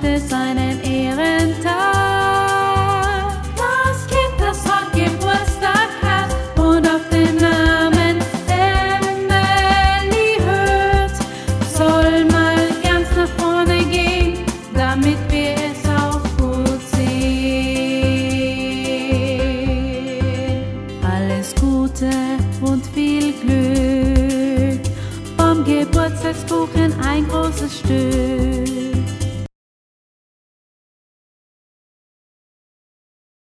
heute ist Ehrentag. Das Kind, das heute Geburtstag hat und auf den Namen Emily hört, soll mal ganz nach vorne gehen, damit wir es auch gut sehen. Alles Gute und viel Glück, vom Geburtstagskuchen ein großes Stück.